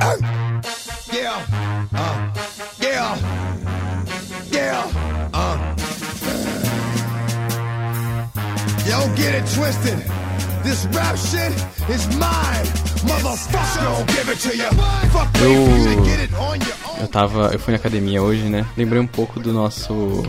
Yeah, uh, yeah, yeah, uh. Yo, get it twisted. This rap shit is mine, motherfucker. Don't give it to you. Fuck wait for you to get it on your own. Eu tava. Eu fui na academia hoje, né? Lembrei um pouco do nosso.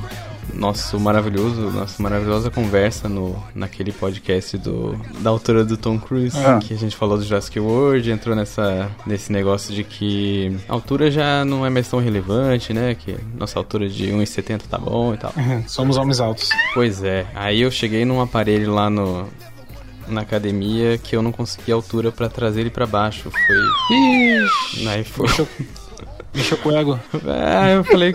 Nosso maravilhoso, nossa maravilhosa conversa no, naquele podcast do, da autora do Tom Cruise, Ah. que a gente falou do Jurassic World, entrou nessa, nesse negócio de que a altura já não é mais tão relevante, né? Que nossa altura de 1,70 tá bom e tal. Somos homens altos. Pois é, aí eu cheguei num aparelho lá no, na academia que eu não consegui altura pra trazer ele pra baixo. Foi. Ixi, Aí foi. Mexeu com ego. Ah, eu falei,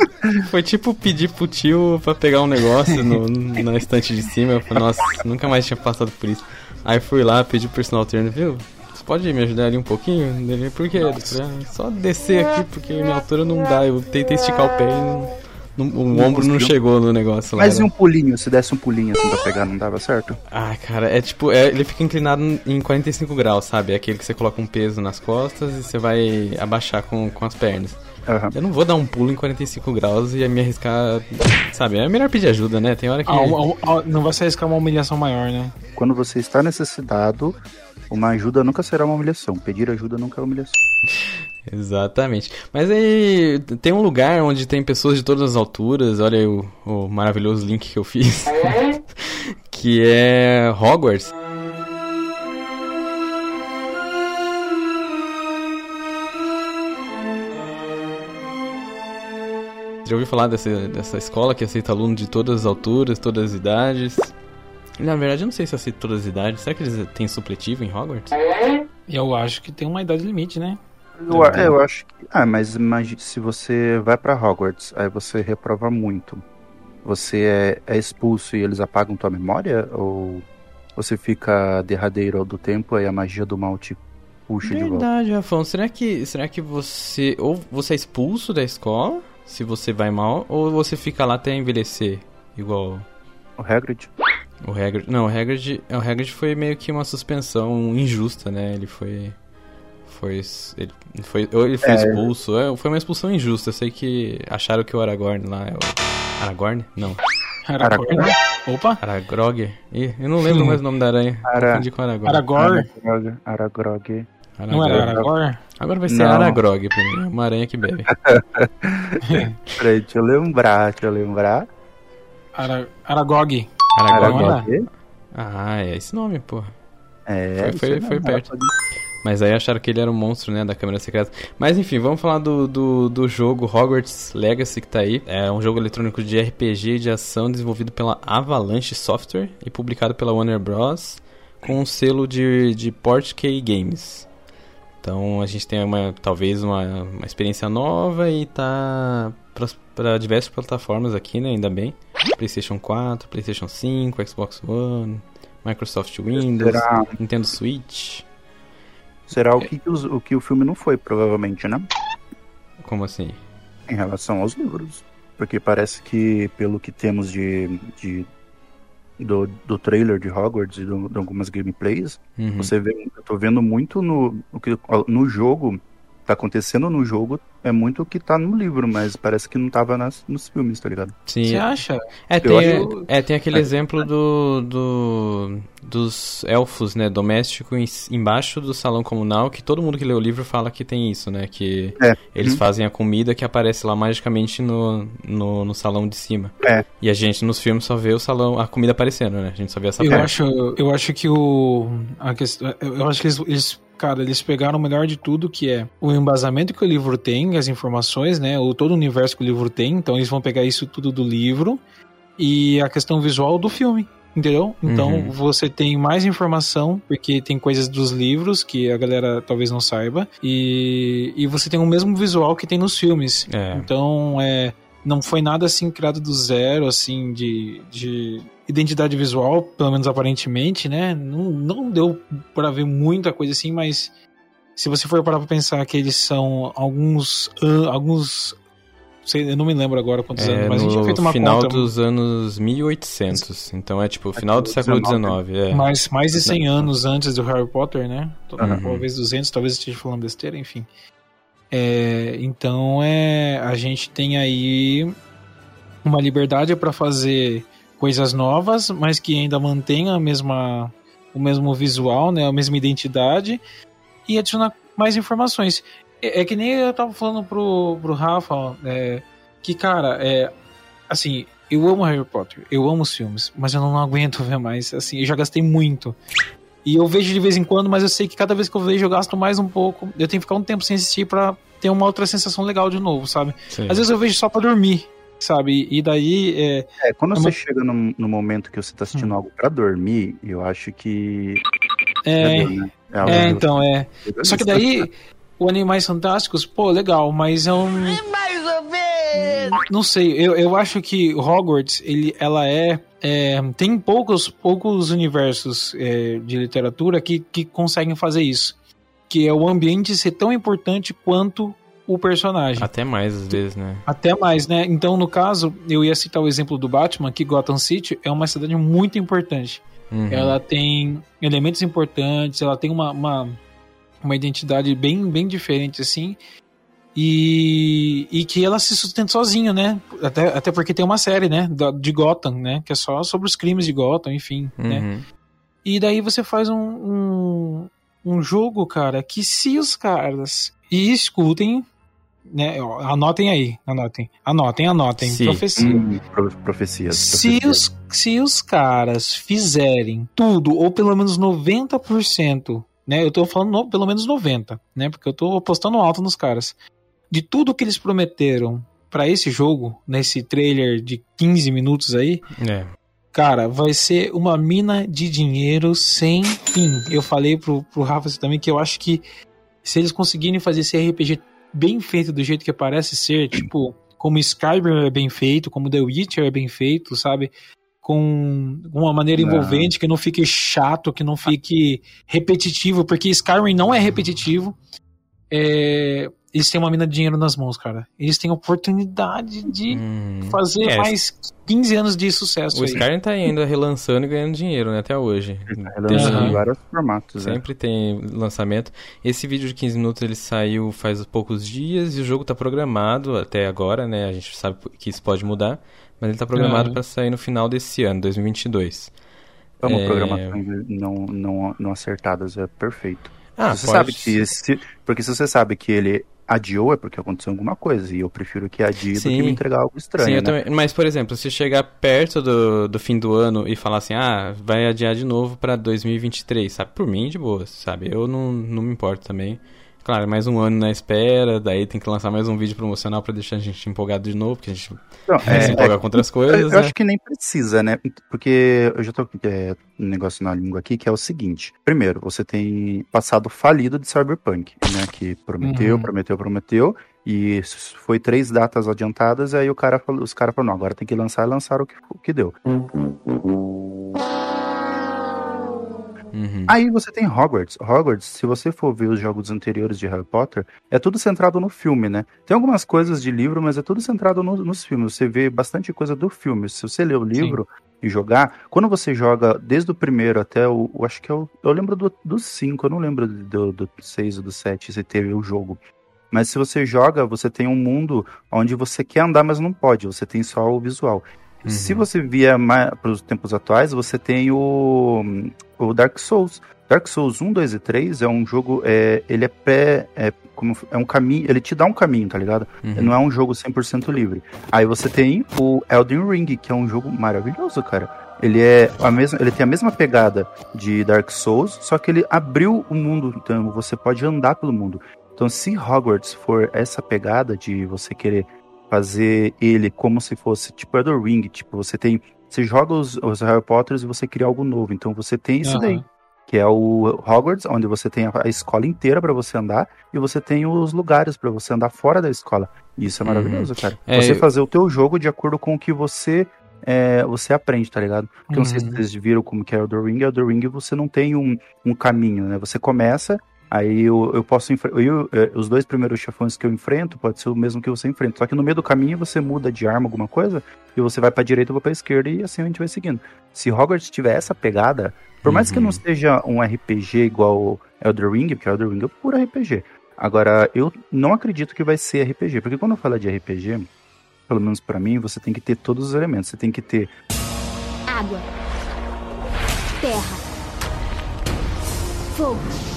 foi tipo pedir pro tio pra pegar um negócio no, na estante de cima. Eu falei, nossa, nunca mais tinha passado por isso. Aí fui lá, pedi pro personal trainer, viu? Você pode me ajudar ali um pouquinho? Ele, por quê? "Ah, só descer aqui, porque minha altura não dá. Eu tentei esticar o pé e não, não- o Não ombro não conseguiu. chegou no negócio lá. Mas e né? um pulinho? Se desse um pulinho assim pra pegar, não dava certo? Ah, cara, é tipo, é, ele fica inclinado em 45 graus, sabe? É aquele que você coloca um peso nas costas e você vai abaixar com, com as pernas. Aham. Eu não vou dar um pulo em 45 graus e me arriscar, sabe? É melhor pedir ajuda, né? Tem hora que. Ah, um- um- não vai se arriscar uma humilhação maior, né? Quando você está necessitado, uma ajuda nunca será uma humilhação. Pedir ajuda nunca é humilhação. Exatamente. Mas aí tem um lugar onde tem pessoas de todas as alturas. Olha aí o, o maravilhoso link que eu fiz. que é Hogwarts. Já ouviu falar dessa, dessa escola que aceita aluno de todas as alturas, todas as idades? Na verdade, eu não sei se aceita todas as idades. Será que eles têm supletivo em Hogwarts? E eu acho que tem uma idade limite, né? Eu, eu acho que. Ah, mas imagine se você vai pra Hogwarts, aí você reprova muito. Você é, é expulso e eles apagam tua memória? Ou você fica derradeiro do tempo aí a magia do mal te puxa de volta? Verdade, Rafão. Será que, será que você. Ou você é expulso da escola, se você vai mal, ou você fica lá até envelhecer? Igual O Hagrid? o Hagrid. Não, o Hagrid, o Hagrid foi meio que uma suspensão injusta, né? Ele foi. Foi. Ele foi, ou ele foi É. expulso. É, foi uma expulsão injusta. Eu sei que acharam que o Aragorn lá é o. Aragorn? Não. Aragorn. Opa! Aragrog? Ih, eu não lembro mais o nome da aranha. Ara- Confundi com Aragorn. Aragorn. Aragog. Aragog. Não era Aragorn? Agora vai ser Não. Aragrog pra mim. é Uma aranha que bebe. Peraí, deixa eu lembrar, deixa eu lembrar. Ara... Aragog. Aragog. Aragog. Ah, é esse nome, porra. É, Foi- foi- isso foi perto. Mas aí acharam que ele era um monstro, né, da câmera secreta. Mas enfim, vamos falar do, do, do jogo Hogwarts Legacy que tá aí. É um jogo eletrônico de RPG e de ação desenvolvido pela Avalanche Software e publicado pela Warner Bros. com um selo de, de Portkey Games. Então a gente tem uma, talvez uma, uma experiência nova e tá para diversas plataformas aqui, né, ainda bem. PlayStation 4, PlayStation 5, Xbox One, Microsoft Windows, Será, Nintendo Switch. será o, que, o que o filme não foi, provavelmente, né? Como assim? Em relação aos livros. Porque parece que, pelo que temos de, de do, do trailer de Hogwarts e do- de algumas gameplays, Uhum. você vê, eu tô vendo muito no, o que, no jogo, tá acontecendo no jogo, é muito o que tá no livro, mas parece que não tava nas, nos filmes, tá ligado? Sim. Você acha? É, tem, acho- é, tem aquele É. exemplo do, do dos elfos, né, doméstico em- embaixo do salão comunal, que todo mundo que lê o livro fala que tem isso, né, que É. eles Uhum. fazem a comida que aparece lá magicamente no, no, no salão de cima. É. E a gente nos filmes só vê o salão, a comida aparecendo, né, a gente só vê essa Eu parte. acho, eu acho que o. A questão, eu acho que eles, eles, cara, eles pegaram o melhor de tudo, que é o embasamento que o livro tem, as informações, né? O todo o universo que o livro tem. Então eles vão pegar isso tudo do livro e a questão visual do filme. Entendeu? Então Uhum. você tem mais informação, porque tem coisas dos livros que a galera talvez não saiba, e, e você tem o mesmo visual que tem nos filmes. É. Então, é, não foi nada assim criado do zero, assim, de, de identidade visual, pelo menos aparentemente, né? Não, não deu pra ver muita coisa assim, mas se você for parar pra pensar que eles são alguns. alguns sei, eu não me lembro agora quantos É, anos, mas a gente tinha feito no uma final conta. dos anos 1800, então é tipo final do século XIX, é. Mais, mais de 100 anos antes do Harry Potter, né? Uhum. Talvez 200, talvez eu esteja falando besteira, enfim. É, então é, a gente tem aí uma liberdade para fazer coisas novas, mas que ainda mantém a mesma, o mesmo visual, né, a mesma identidade e adicionar mais informações. É, é que nem eu tava falando pro, pro Rafa, é, que cara, é, assim, eu amo Harry Potter, eu amo os filmes, mas eu não aguento ver mais, assim, eu já gastei muito. E eu vejo de vez em quando, mas eu sei que cada vez que eu vejo eu gasto mais um pouco. Eu tenho que ficar um tempo sem assistir para ter uma outra sensação legal de novo, sabe? Sim. Às vezes eu vejo só para dormir, sabe? E daí. É, é quando é você uma... chega no, no, momento que você tá assistindo hum. algo para dormir, eu acho que. É, é, né? é, é então, é. Só que daí, o Animais Fantásticos, pô, legal, mas é um. Mais ou menos! Não sei, eu, eu acho que Hogwarts, ele, ela é é, tem poucos, poucos universos é, de literatura que, que conseguem fazer isso. Que é o ambiente ser tão importante quanto o personagem. Até mais, às vezes, né? Até mais, né? Então, no caso, eu ia citar o exemplo do Batman, que Gotham City é uma cidade muito importante. Uhum. Ela tem elementos importantes, ela tem uma, uma, uma identidade bem, bem diferente, assim. E, e que ela se sustenta sozinha, né? Até, até porque tem uma série, né? De Gotham, né? Que é só sobre os crimes de Gotham, enfim, né? uhum. né? E daí você faz um, um, um jogo, cara, que se os caras e escutem, né? Anotem aí, anotem, anotem, anotem. Sim. Profecia. Hum, profecias. Se os, se os caras fizerem tudo, ou pelo menos 90%, né? Eu tô falando no, pelo menos 90%, né? Porque eu tô apostando alto nos caras de tudo que eles prometeram para esse jogo, nesse trailer de 15 minutos aí, é. cara, vai ser uma mina de dinheiro sem fim. Eu falei pro, pro Rafa também que eu acho que se eles conseguirem fazer esse RPG bem feito do jeito que parece ser, tipo, como Skyrim é bem feito, como The Witcher é bem feito, sabe? Com uma maneira envolvente, que não fique chato, que não fique repetitivo, porque Skyrim não é repetitivo. É, eles têm uma mina de dinheiro nas mãos, cara. Eles têm oportunidade de hum, fazer é, mais 15 anos de sucesso. O aí. Skyrim tá ainda relançando e ganhando dinheiro, né? Até hoje. tá relançando em vários formatos. É. Sempre é. tem lançamento. Esse vídeo de 15 minutos ele saiu faz poucos dias e o jogo tá programado até agora, né? A gente sabe que isso pode mudar, mas ele tá programado uhum. para sair no final desse ano, 2022. Vamos é... programações não, não, não acertadas, é perfeito. Ah, você pode... sabe que se, porque se você sabe que ele adiou é porque aconteceu alguma coisa. E eu prefiro que adie Sim. do que me entregar algo estranho. Sim, né? também, mas, por exemplo, se chegar perto do, do fim do ano e falar assim, ah, vai adiar de novo pra 2023, sabe? Por mim, de boa, sabe? Eu não, não me importo também. Claro, mais um ano na espera, daí tem que lançar mais um vídeo promocional para deixar a gente empolgado de novo, porque a gente não, é, se empolga é, com outras coisas. Eu, né? acho que nem precisa, né? Porque eu já tô com é, um negócio na língua aqui que é o seguinte: primeiro, você tem passado falido de Cyberpunk, né? Que prometeu, uhum. prometeu, prometeu. E foi três datas adiantadas, aí o cara falou, os caras falaram, não, agora tem que lançar e lançaram o que, o que deu. Uhum. Uhum. Aí você tem Hogwarts. Hogwarts, se você for ver os jogos anteriores de Harry Potter, é tudo centrado no filme, né? Tem algumas coisas de livro, mas é tudo centrado no, nos filmes. Você vê bastante coisa do filme. Se você ler o livro Sim. e jogar, quando você joga desde o primeiro até o. Eu acho que é o. Eu lembro do, do cinco, eu não lembro do, do seis ou do sete, se teve o jogo. Mas se você joga, você tem um mundo onde você quer andar, mas não pode. Você tem só o visual. Uhum. Se você vier para os tempos atuais, você tem o, o Dark Souls. Dark Souls 1, 2 e 3 é um jogo, é, ele é pré, é, como, é um caminho, ele te dá um caminho, tá ligado? Uhum. Não é um jogo 100% livre. Aí você tem o Elden Ring, que é um jogo maravilhoso, cara. Ele é a mesma, ele tem a mesma pegada de Dark Souls, só que ele abriu o mundo, então você pode andar pelo mundo. Então, se Hogwarts for essa pegada de você querer fazer ele como se fosse tipo Elden Ring, tipo, você tem você joga os, os Harry Potters e você cria algo novo. Então você tem isso uhum. daí, que é o Hogwarts, onde você tem a, escola inteira para você andar e você tem os lugares para você andar fora da escola. Isso é uhum. maravilhoso, uhum. cara. É, você eu... fazer o teu jogo de acordo com o que você é, você aprende, tá ligado? Porque uhum. não sei se uhum. vocês viram como que é o The Ring. O The Ring você não tem um, um caminho, né? Você começa Aí eu, eu posso eu, é, os dois primeiros chefões que eu enfrento pode ser o mesmo que você enfrenta. Só que no meio do caminho você muda de arma alguma coisa e você vai para direita ou para esquerda e assim a gente vai seguindo. Se Hogwarts tiver essa pegada, por mais uhum. que não seja um RPG igual Elder Ring, porque Elder Ring é puro RPG, Agora, eu não acredito que vai ser RPG, porque quando eu falo de RPG, pelo menos para mim, você tem que ter todos os elementos. Você tem que ter água, terra, fogo,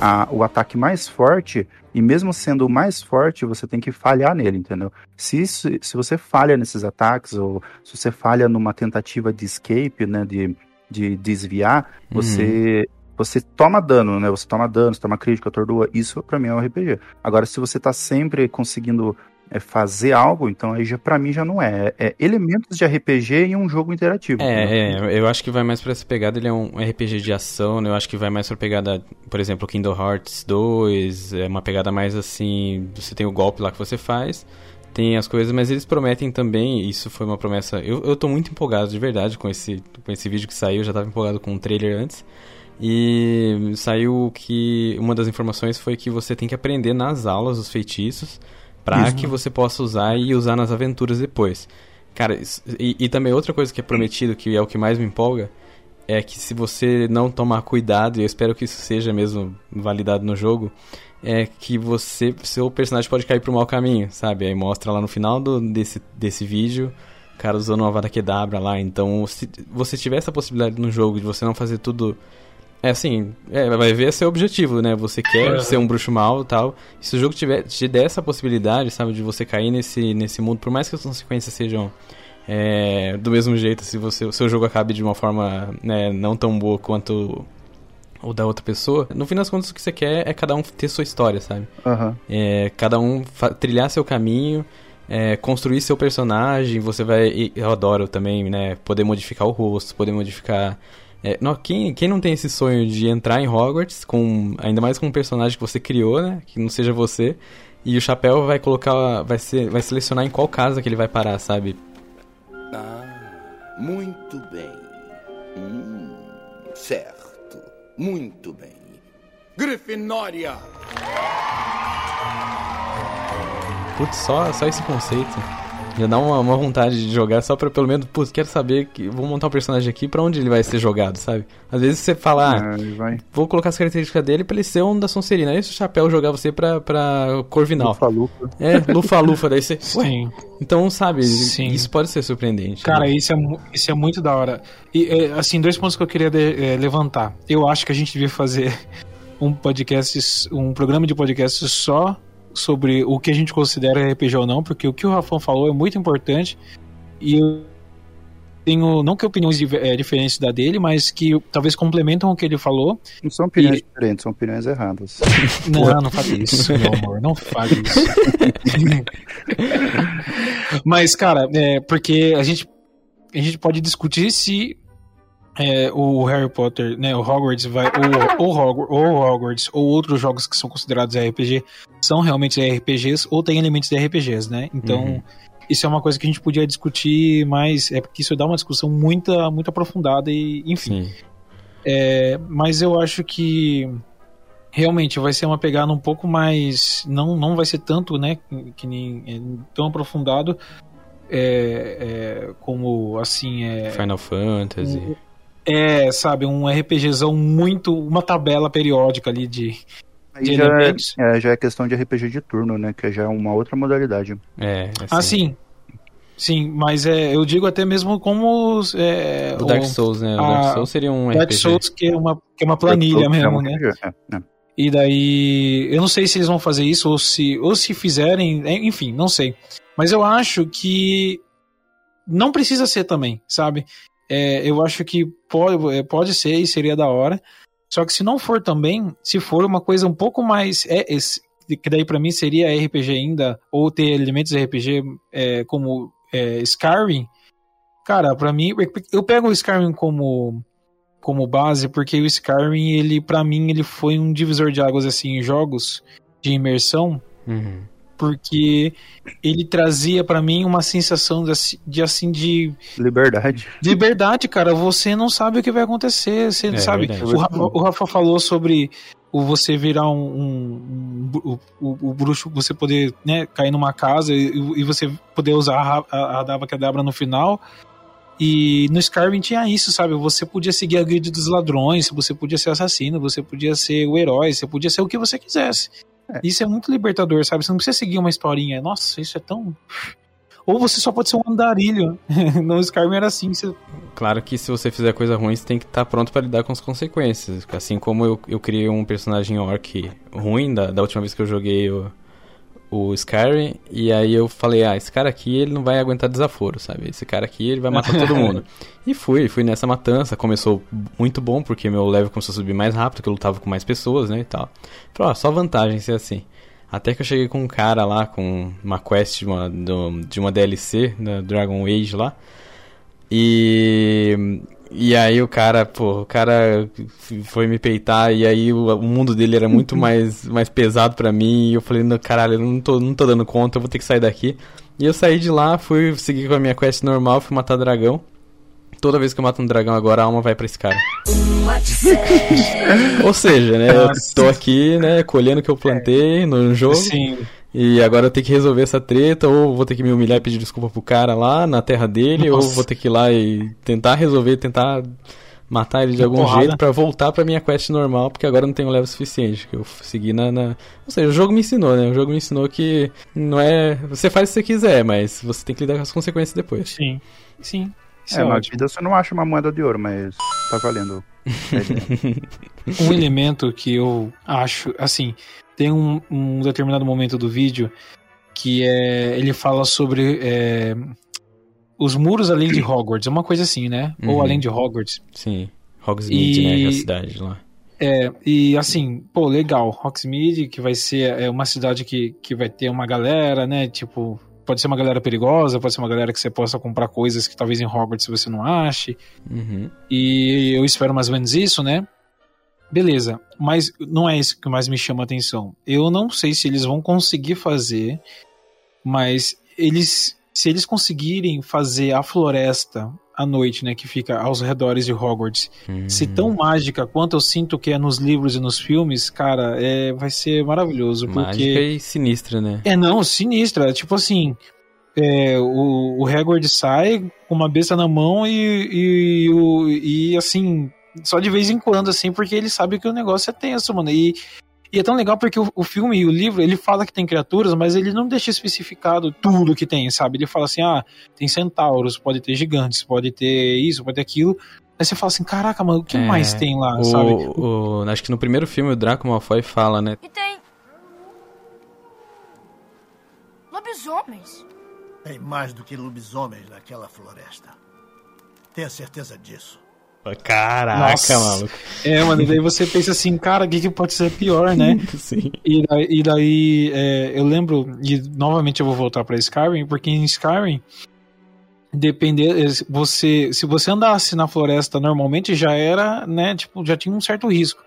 a, o ataque mais forte, e mesmo sendo o mais forte, você tem que falhar nele, entendeu? Se, isso, se você falha nesses ataques, ou se você falha numa tentativa de escape, né, de, de desviar, você Uhum. você toma dano, né? Você toma dano, você toma crítica, atordoa. Isso pra mim é um RPG. Agora, se você tá sempre conseguindo é, fazer algo, então aí já para mim já não é. É elementos de RPG em um jogo interativo. É, é, eu acho que vai mais pra essa pegada, ele é um RPG de ação, né? Eu acho que vai mais pra pegada, por exemplo, Kingdom Hearts 2, é uma pegada mais assim, você tem o golpe lá que você faz, tem as coisas, mas eles prometem também, isso foi uma promessa, eu, eu tô muito empolgado de verdade com esse, com esse vídeo que saiu, eu já tava empolgado com o trailer antes, e saiu que uma das informações foi que você tem que aprender nas aulas os feitiços para que você possa usar e usar nas aventuras depois. Cara, isso- e, e também outra coisa que é prometido, que é o que mais me empolga, é que se você não tomar cuidado, e eu espero que isso seja mesmo validado no jogo, é que você, seu personagem pode cair pro mau caminho, sabe? Aí mostra lá no final do, desse, desse vídeo, o cara usando uma vada quedabra lá. Então, se você tiver essa possibilidade no jogo de você não fazer tudo. É assim, é, vai ver seu objetivo, né? Você quer Uhum. ser um bruxo mau e tal. E se o jogo tiver, te der essa possibilidade, sabe, de você cair nesse, nesse mundo, por mais que as consequências sejam é, do mesmo jeito, se você, o seu jogo acabe de uma forma né, não tão boa quanto o da outra pessoa, no fim das contas o que você quer é cada um ter sua história, sabe? Aham. É, cada um trilhar seu caminho, é, construir seu personagem, você vai. e Eu adoro também, né? Poder modificar o rosto, poder modificar. É, não, quem, quem não tem esse sonho de entrar em Hogwarts, com ainda mais com um personagem que você criou, né? Que não seja você. E o chapéu vai colocar. Vai, ser, vai selecionar em qual casa que ele vai parar, sabe? Ah, muito bem. Hum, certo. Muito bem. Grifinória! Putz, só, só esse conceito. Já dá uma, uma vontade de jogar só pra pelo menos, putz, quero saber que vou montar um personagem aqui pra onde ele vai ser jogado, sabe? Às vezes você fala, ah, Aí vai. vou colocar as características dele pra ele ser um da Sonserina. Aí se o chapéu jogar você pra, pra Corvinal. Lufa-lufa. É, lufa-lufa, daí você. Sim. então, sabe, Sim. isso pode ser surpreendente. Cara, né? isso é, isso é muito da hora. E, é, assim, dois pontos que eu queria de- é, levantar. Eu acho que a gente devia fazer um podcast, um programa de podcast só sobre o que a gente considera RPG ou não, porque o que o Rafão falou é muito importante. E eu tenho, não que opiniões é, diferentes da dele, mas que talvez complementam o que ele falou. Não são opiniões E- diferentes, são opiniões erradas. Não, não fale isso, meu amor, não fale isso. Mas, cara, é, porque a gente, a gente pode discutir se é, o Harry Potter, né, o Hogwarts vai, ou, ou, Hogwarts, ou Hogwarts, ou outros jogos que são considerados RPG, são realmente RPGs ou tem elementos de RPGs, né? Então, Uhum. isso é uma coisa que a gente podia discutir mais, é porque isso dá uma discussão muito, muito aprofundada e, enfim. É, mas eu acho que realmente vai ser uma pegada um pouco mais. Não, não vai ser tanto, né? Que nem é, tão aprofundado é, é, como assim. É, Final Fantasy. É, sabe, um RPGzão muito. Uma tabela periódica ali de. De já é, elementos. é, já é questão de RPG de turno, né? Que já é uma outra modalidade. É, Ah, sim. Sim, mas é, eu digo até mesmo como. É, O Dark o Souls, né? O a- Dark Souls seria um Dark RPG. Souls, que é uma, que é uma planilha É mesmo, né? RPG, é, é. E daí, eu não sei se eles vão fazer isso ou se, ou se fizerem, enfim, não sei. Mas eu acho que não precisa ser também, sabe? É, eu acho que pode, é, pode ser e seria da hora. Só que se não for também, se for uma coisa um pouco mais. É, esse- que daí pra mim seria RPG ainda, ou ter elementos RPG é, como é, Skyrim. Cara, pra mim, eu pego o Skyrim como como base, porque o Skyrim, ele, para mim, ele foi um divisor de águas, assim, em jogos de imersão, Uhum. Porque ele trazia pra mim uma sensação de, assim- de, assim, de Liberdade. de liberdade, cara. Você não sabe o que vai acontecer, você É sabe. O Rafa, o Rafa falou sobre o você virar um, um- um bru- o, o bruxo, você poder né, cair numa casa e, e você poder usar a, a, a Dava Kedavra no final. E no Skyrim tinha isso, sabe? Você podia seguir a grid dos ladrões, você podia ser assassino, você podia ser o herói, você podia ser o que você quisesse. É. Isso é muito libertador, sabe? Você não precisa seguir uma historinha. Nossa, isso é tão. Ou você só pode ser um andarilho. no Skyrim era assim. Você... Claro que se você fizer coisa ruim, você tem que estar pronto pra lidar com as consequências. Assim como eu, eu criei um personagem orc ruim da, da última vez que eu joguei o, o Skyrim, e aí eu falei, ah, esse cara aqui ele não vai aguentar desaforo, sabe? Esse cara aqui ele vai matar todo mundo. E fui, fui nessa matança, começou muito bom, porque meu level começou a subir mais rápido, que eu lutava com mais pessoas, né, e tal. Falei, ó, só vantagem ser assim. Até que eu cheguei com um cara lá, com uma quest de uma, de uma DLC, da Dragon Age lá. E. E aí o cara, pô, o cara foi me peitar e aí o, o mundo dele era muito mais, mais pesado pra mim. E eu falei, não, caralho, eu não tô, não tô dando conta, eu vou ter que sair daqui. E eu saí de lá, fui seguir com a minha quest normal, fui matar dragão. Toda vez que eu mato um dragão agora, a alma vai pra esse cara. Ou seja, né, eu tô aqui, né, colhendo o que eu plantei no jogo. Sim. E agora eu tenho que resolver essa treta, ou vou ter que me humilhar e pedir desculpa pro cara lá na terra dele, Nossa. ou vou ter que ir lá e tentar resolver, tentar matar ele de Que algum porrada. jeito pra voltar pra minha quest normal, porque agora eu não tenho level suficiente, que eu segui na, na... Ou seja, o jogo me ensinou, né? O jogo me ensinou que não é... Você faz o que você quiser, mas você tem que lidar com as consequências depois. Sim. Sim. Isso É, é, na ótimo. vida você não acha uma moeda de ouro, mas tá valendo. Um elemento que eu acho, assim, tem um, um determinado momento do vídeo que é ele fala sobre é, os muros além de Hogwarts, é uma coisa assim, né? Ou Uhum. além de Hogwarts. Sim. Hogsmeade, E- né? Que é a cidade lá. É, e assim, pô, legal, Hogsmeade, que vai ser é, uma cidade que, que vai ter uma galera, né? Tipo, pode ser uma galera perigosa, pode ser uma galera que você possa comprar coisas que talvez em Hogwarts você não ache. Uhum. E eu espero mais ou menos isso, né? Beleza, mas não é isso que mais me chama a atenção. Eu não sei se eles vão conseguir fazer, mas eles, se eles conseguirem fazer a floresta à noite, né, que fica aos redores de Hogwarts, se Hum. tão mágica quanto eu sinto que é nos livros e nos filmes, cara, é, vai ser maravilhoso, porque Mágica e sinistra, né? é, não, sinistra. Tipo assim, é, o, o Hagrid sai com uma besta na mão e, e, o- e, assim, só de vez em quando, assim, porque ele sabe que o negócio é tenso, mano. E, e é tão legal porque o, o filme e o livro, ele fala que tem criaturas, mas ele não deixa especificado tudo que tem, sabe? Ele fala assim, ah, tem centauros, pode ter gigantes, pode ter isso, pode ter aquilo. Aí você fala assim, caraca, mano, o que É, mais tem lá, sabe? O, o- acho que no primeiro filme o Draco Malfoy fala, né? E tem. lobisomens. Tem mais do que lobisomens naquela floresta. Tenha certeza disso. Caraca, Nossa. maluco. É, mano, e daí você pensa assim, cara, o que, que pode ser pior, né? Sim. E daí, e daí, é, eu lembro, e novamente eu vou voltar pra Skyrim, porque em Skyrim, depender, é, você, se você andasse na floresta normalmente já era, né, tipo, já tinha um certo risco.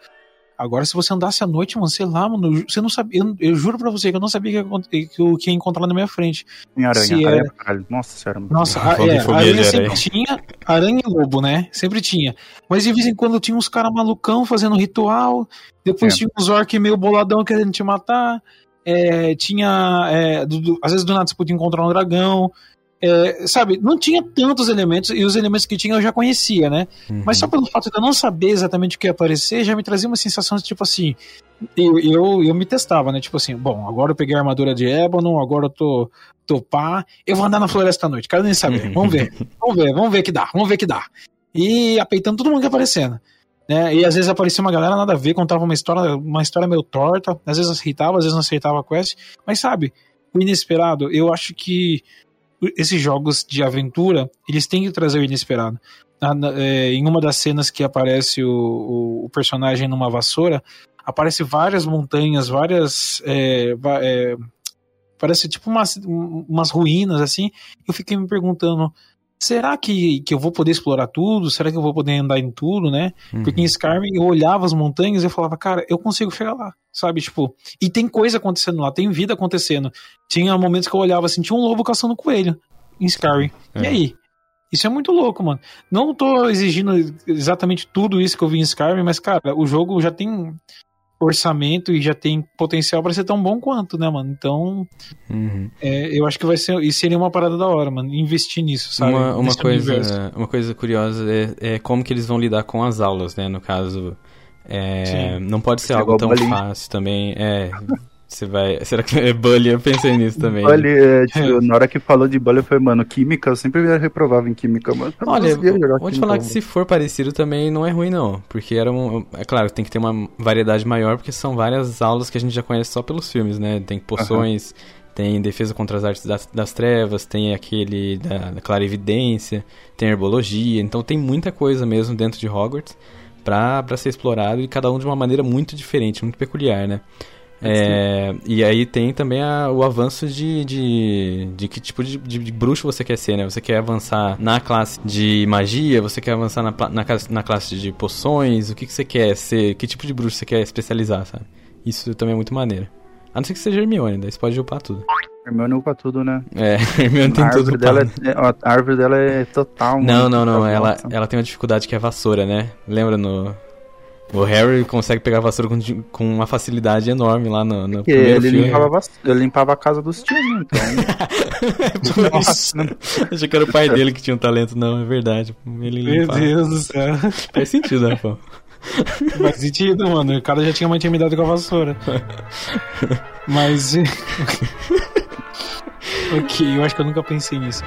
Agora, se você andasse à noite, mano, sei lá, mano, você não sabia, eu, eu juro pra você que eu não sabia que, que, o que ia encontrar na minha frente. Tem aranha, Se aranha é- pra caralho. Nossa senhora. mano. Nossa, a, é, aranha de sempre aranha. tinha, aranha e lobo, né? Sempre tinha. Mas de vez em quando tinha uns caras malucão fazendo ritual, depois É. tinha uns orc meio boladão querendo te matar, é, tinha, é, do- do- às vezes do nada você podia encontrar um dragão, é, sabe? Não tinha tantos elementos, e os elementos que tinha eu já conhecia, né? Uhum. Mas só pelo fato de eu não saber exatamente o que ia aparecer, já me trazia uma sensação de tipo assim. Eu, eu, eu me testava, né? Tipo assim, bom, agora eu peguei a armadura de Ébano, agora eu tô, tô pá, eu vou andar na floresta à noite, quero nem saber. Vamos ver, vamos ver, vamos ver que dá, vamos ver que dá. E apeitando todo mundo que aparecendo. Né? E às vezes aparecia uma galera nada a ver, contava uma história, uma história meio torta, às vezes aceitava, às vezes não aceitava a quest. Mas sabe, o inesperado, eu acho que esses jogos de aventura, eles têm que trazer o inesperado. Na- na- é, em uma das cenas que aparece o, o- o personagem numa vassoura, aparece várias montanhas, várias. é, é, parece tipo umas, um- umas ruínas assim. Eu fiquei me perguntando. Será que, que eu vou poder explorar tudo? Será que eu vou poder andar em tudo, né? Uhum. Porque em Skyrim eu olhava as montanhas e eu falava, cara, eu consigo chegar lá, sabe? Tipo, e tem coisa acontecendo lá, tem vida acontecendo. Tinha momentos que eu olhava assim, tinha um lobo caçando coelho em Skyrim. E É. aí? Isso é muito louco, mano. Não tô exigindo exatamente tudo isso que eu vi em Skyrim, mas, cara, o jogo já tem orçamento e já tem potencial pra ser tão bom quanto, né, mano? Então, Uhum. é, eu acho que vai ser. Isso seria uma parada da hora, mano. Investir nisso, sabe? Uma, uma, universo. coisa, uma coisa curiosa é, é como que eles vão lidar com as aulas, né? No caso, é, não pode ser Ser algo tão fácil também. É, você vai. Será que é bullying? Eu pensei nisso também. Bully, é, tipo, na hora que falou de bully, eu falei, mano, química, eu sempre reprovava em química, mano. Olha, vou te falar que se for parecido também não é ruim, não. Porque era um. É claro, tem que ter uma variedade maior, porque são várias aulas que a gente já conhece só pelos filmes, né? Tem poções, tem defesa contra as artes das, das trevas, tem aquele da, da clarividência, tem herbologia. Então tem muita coisa mesmo dentro de Hogwarts pra, pra ser explorado e cada um de uma maneira muito diferente, muito peculiar, né? É, e aí tem também a- o avanço de, de, de que tipo de, de- de bruxo você quer ser, né? Você quer avançar na classe de magia, você quer avançar na, na, classe- na classe de poções, o que, que você quer ser, que tipo de bruxo você quer especializar, sabe? Isso também é muito maneiro. A não ser que seja Hermione, daí você pode upar tudo. Hermione upa tudo, né? É, Hermione tem a, tudo dela é, a árvore dela é total, Não, não, não, Nossa. ela, ela tem uma dificuldade que é vassoura, né? Lembra no... O Harry consegue pegar a vassoura com, com uma facilidade enorme lá no, no Porque primeiro ele filme. limpava, vas- ele limpava a casa dos tios, né? Então, isso. Achei que era o pai dele que tinha um talento, não, é verdade. Ele Meu limpava. Deus do céu. Faz sentido, né, pô? Faz sentido, mano. O cara já tinha uma intimidade com a vassoura. Mas. ok, eu acho que eu nunca pensei nisso.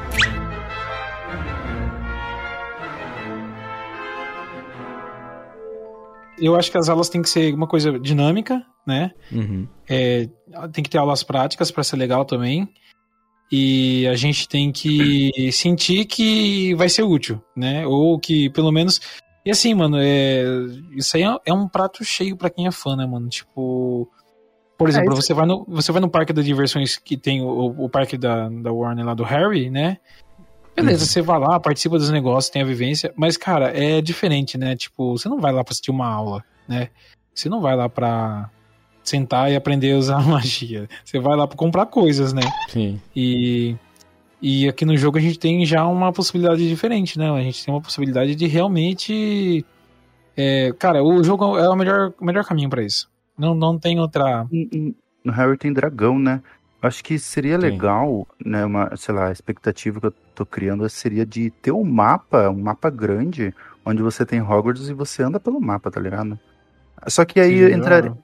Eu acho que as aulas têm que ser uma coisa dinâmica, né? Uhum. É, tem que ter aulas práticas para ser legal também. E a gente tem que sentir que vai ser útil, né? Ou que pelo menos. E assim, mano, é... isso aí é- é um prato cheio pra quem é fã, né, mano? Tipo. Por exemplo, isso- você, vai no, você vai no parque das diversões que tem o, o parque da, da Warner lá do Harry, né? Beleza, você vai lá, participa dos negócios, tem a vivência, mas, cara, é diferente, né? Tipo, você não vai lá pra assistir uma aula, né? Você não vai lá pra sentar e aprender a usar magia. Você vai lá pra comprar coisas, né? Sim. E, e aqui no jogo a gente tem já uma possibilidade diferente, né? A gente tem uma possibilidade de realmente. é, cara, o jogo é o melhor, o melhor caminho pra isso. Não, não tem outra. no Harry tem dragão, né? Acho que seria Tem. legal, né? Uma, sei lá, a expectativa que eu tô criando seria de ter um mapa, um mapa grande, onde você tem Hogwarts e você anda pelo mapa, tá ligado? Só que aí Seria entraria.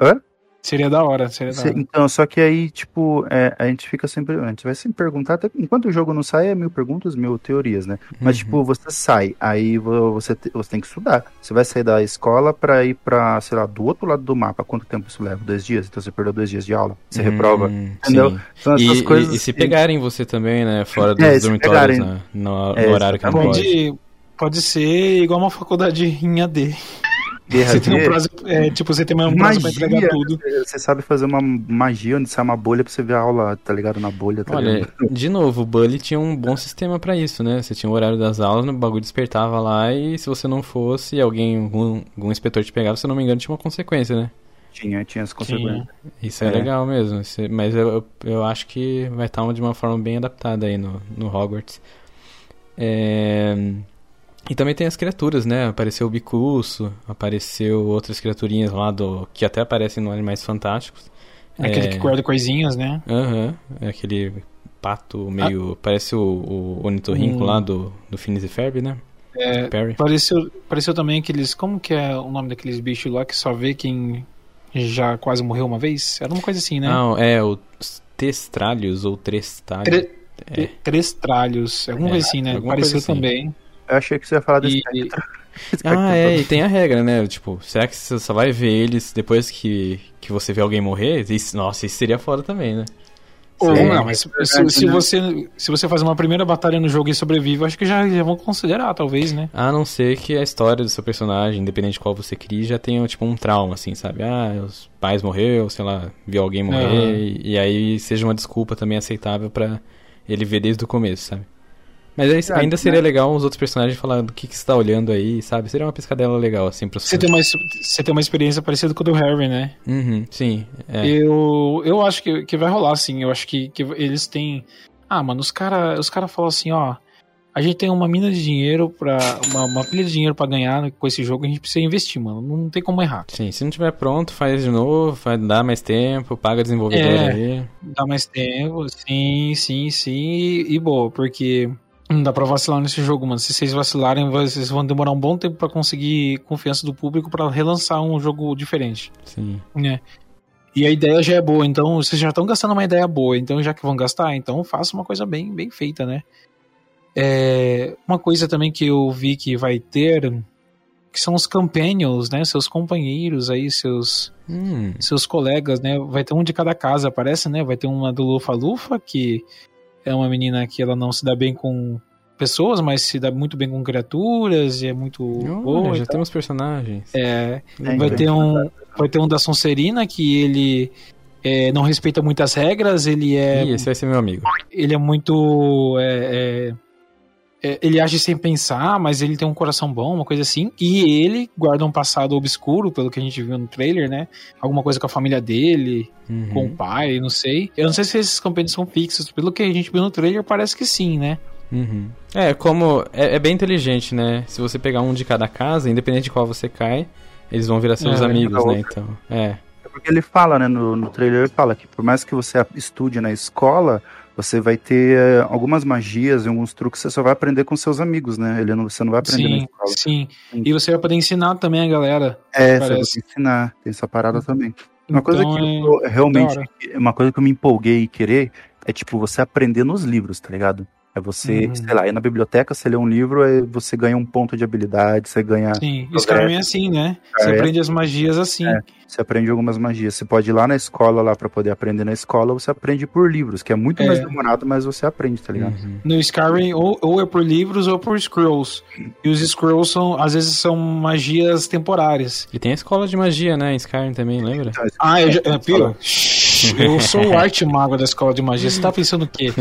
Hã? Seria da hora, seria da Se- hora. Então, só que aí, tipo, é, a gente fica sempre. A gente vai sempre perguntar, até, enquanto o jogo não sai, é mil perguntas, mil teorias, né? Mas, Uhum. tipo, você sai, aí vo- você, você tem que estudar. Você vai sair da escola pra ir pra, sei lá, do outro lado do mapa. Quanto tempo isso leva? Dois dias? Então você perdeu dois dias de aula. Você reprova. Hum, entendeu? sim. São essas E, coisas. e- e se assim. pegarem você também, né? Fora dos É, dormitórios, pegarem. né, no, no É, horário que não. Pode, pode ser igual uma faculdade em AD. Guerra Você tem um prazo, é, tipo, você tem um prazo pra entregar Magia, tudo. Você sabe fazer uma magia onde sai uma bolha pra você ver a aula, tá ligado? Na bolha, tá Olha, ligado? de novo, o Bully tinha um bom sistema pra isso, né? Você tinha o horário das aulas, o bagulho despertava lá e se você não fosse, alguém, algum, algum inspetor te pegava, se eu não me engano, tinha uma consequência, né? Tinha, tinha as consequências. Isso é, É. legal mesmo, isso é- mas eu, eu, eu acho que vai estar de uma forma bem adaptada aí no, no Hogwarts. É, E também tem as criaturas, né? Apareceu o Bicuço, apareceu outras criaturinhas lá do que até aparecem no Animais Fantásticos. Aquele É, que guarda coisinhas, né? Aham, é aquele pato meio. Parece o, o ornitorrinco Hum. lá do, do Phineas e Ferb, né? É, Perry. Pareceu, pareceu também aqueles. Como que é o nome daqueles bichos lá que só vê quem já quase morreu uma vez? Era uma coisa assim, né? Não, é os testralhos ou trestalhos. Tre- É. tre- Três tralhos, alguma É, coisa assim, né? Pareceu assim. também. Eu achei que você ia falar desse E- Ah, é, e tem a regra, né? Tipo, será que você só vai ver eles depois que, que você vê alguém morrer? Isso, nossa, isso seria foda também, né? Ou Sim, não, mas é se, se né? você, se você faz uma primeira batalha no jogo e sobrevive, eu acho que já, já vão considerar, talvez, né? A não ser que a história do seu personagem, independente de qual você crie, já tenha, tipo, um trauma, assim, sabe? Ah, os pais morreu, sei lá, viu alguém morrer, e, e aí seja uma desculpa também aceitável pra ele ver desde o começo, sabe? Mas É, ainda seria né? legal os outros personagens falar do que, que você tá olhando aí, sabe? Seria uma piscadela legal, assim, pro Você tem uma, você tem uma experiência parecida com a do Harry, né? Uhum, sim. É. Eu, eu acho que, que vai rolar, sim. Eu acho que, que eles têm. Ah, mano, os caras os cara falam assim, ó. a gente tem uma mina de dinheiro para uma, uma pilha de dinheiro para ganhar com esse jogo, a gente precisa investir, mano. Não tem como errar. Sim, se não tiver pronto, faz de novo, faz, dá mais tempo, paga desenvolvedor É. aí. Dá mais tempo, sim, sim, sim. E, e boa, porque não dá pra vacilar nesse jogo, mano. Se vocês vacilarem, vocês vão demorar um bom tempo pra conseguir confiança do público pra relançar um jogo diferente, Sim. né? E a ideia já é boa, então vocês já estão gastando uma ideia boa, então já que vão gastar, então faça uma coisa bem, bem feita, né? É, uma coisa também que eu vi que vai ter, que são os companions, né? Seus companheiros aí, seus Hum, seus colegas, né? Vai ter um de cada casa, parece, né? Vai ter uma do Lufa Lufa, que é uma menina que ela não se dá bem com pessoas, mas se dá muito bem com criaturas e é muito boa. olha, e já temos personagens. É, É, vai ter um vai ter um da Sonserina que ele é, não respeita muitas regras, ele é Ih, esse vai ser meu amigo. ele é muito. é, é, é, ele age sem pensar, mas ele tem um coração bom, uma coisa assim. E ele guarda um passado obscuro, pelo que a gente viu no trailer, né? Alguma coisa com a família dele, Uhum. com o pai, não sei. Eu não sei se esses campeões são fixos. Pelo que a gente viu no trailer, parece que sim, né? Uhum. É, como. É, é bem inteligente, né? Se você pegar um de cada casa, independente de qual você cai, eles vão virar seus É, amigos, né? Então. É. É porque ele fala, né, no, no trailer ele fala que por mais que você estude na escola, você vai ter eh, algumas magias e alguns truques que você só vai aprender com seus amigos, né? Ele não, você não vai aprender na Sim, escola. sim. E você vai poder ensinar também a galera. É, você vai parece. ensinar, tem essa parada também. Uma coisa Então, que é eu realmente, uma coisa que eu me empolguei em querer é tipo você aprender nos livros, tá ligado? É você, Uhum. sei lá, ir na biblioteca, você lê um livro, você ganha um ponto de habilidade, você ganha. Sim, Skyrim é assim, né? Você É. aprende as magias assim. É. Você aprende algumas magias. Você pode ir lá na escola lá para poder aprender na escola, ou você aprende por livros, que é muito É. mais demorado, mas você aprende, tá ligado? Uhum. No Skyrim, ou, ou é por livros ou por scrolls. E os scrolls são, às vezes, são magias temporárias. E tem a escola de magia, né? Em Skyrim também, lembra? Ah, eu já. é, Pio, eu sou o arte mago da escola de magia. Você tá pensando o quê?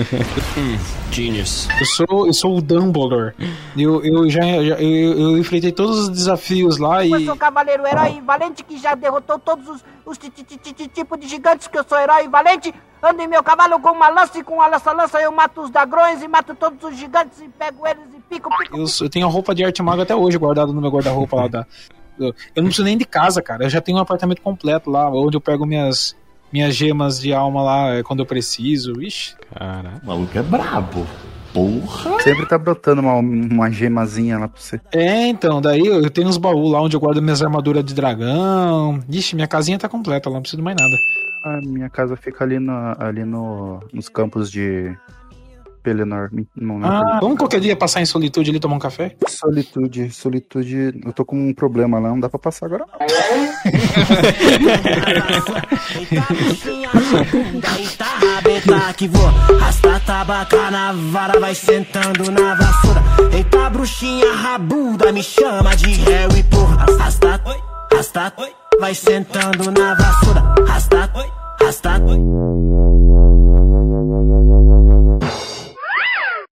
Genius. Eu sou, eu sou o Dumbledore. Eu, eu já, já- eu, eu enfrentei todos os desafios lá Eu e. sou cavaleiro herói valente que já derrotou todos os, os ti- ti- ti- ti- ti- tipos de gigantes que eu sou herói valente. Ando em meu cavalo com uma lança e com a lança-lança eu mato os dragões e mato todos os gigantes e pego eles e pico, pico, Eu, sou- eu tenho a roupa de arte mago até hoje guardada no meu guarda-roupa lá da. Eu eu não preciso nem de casa, cara. Eu já tenho um apartamento completo lá, onde eu pego minhas, minhas gemas de alma lá é, quando eu preciso. Ixi. Caraca. O maluco é brabo. Porra. Sempre tá brotando uma, uma gemazinha lá pra você. É, então, daí eu eu tenho uns baús lá onde eu guardo minhas armaduras de dragão. Ixi, minha casinha tá completa lá, não preciso de mais nada. A minha casa fica ali, no, ali no, nos campos de Pelenor. Não, não Ah, vamos qualquer dia passar em solitude ali tomar um café? Solitude, solitude. Eu tô com um problema lá, não dá pra passar agora não. Que vou Rasta tabaca na vara, vai sentando na vassoura Eita bruxinha rabuda, me chama de réu e porra Rasta, rasta, vai sentando na vassoura Rasta, rasta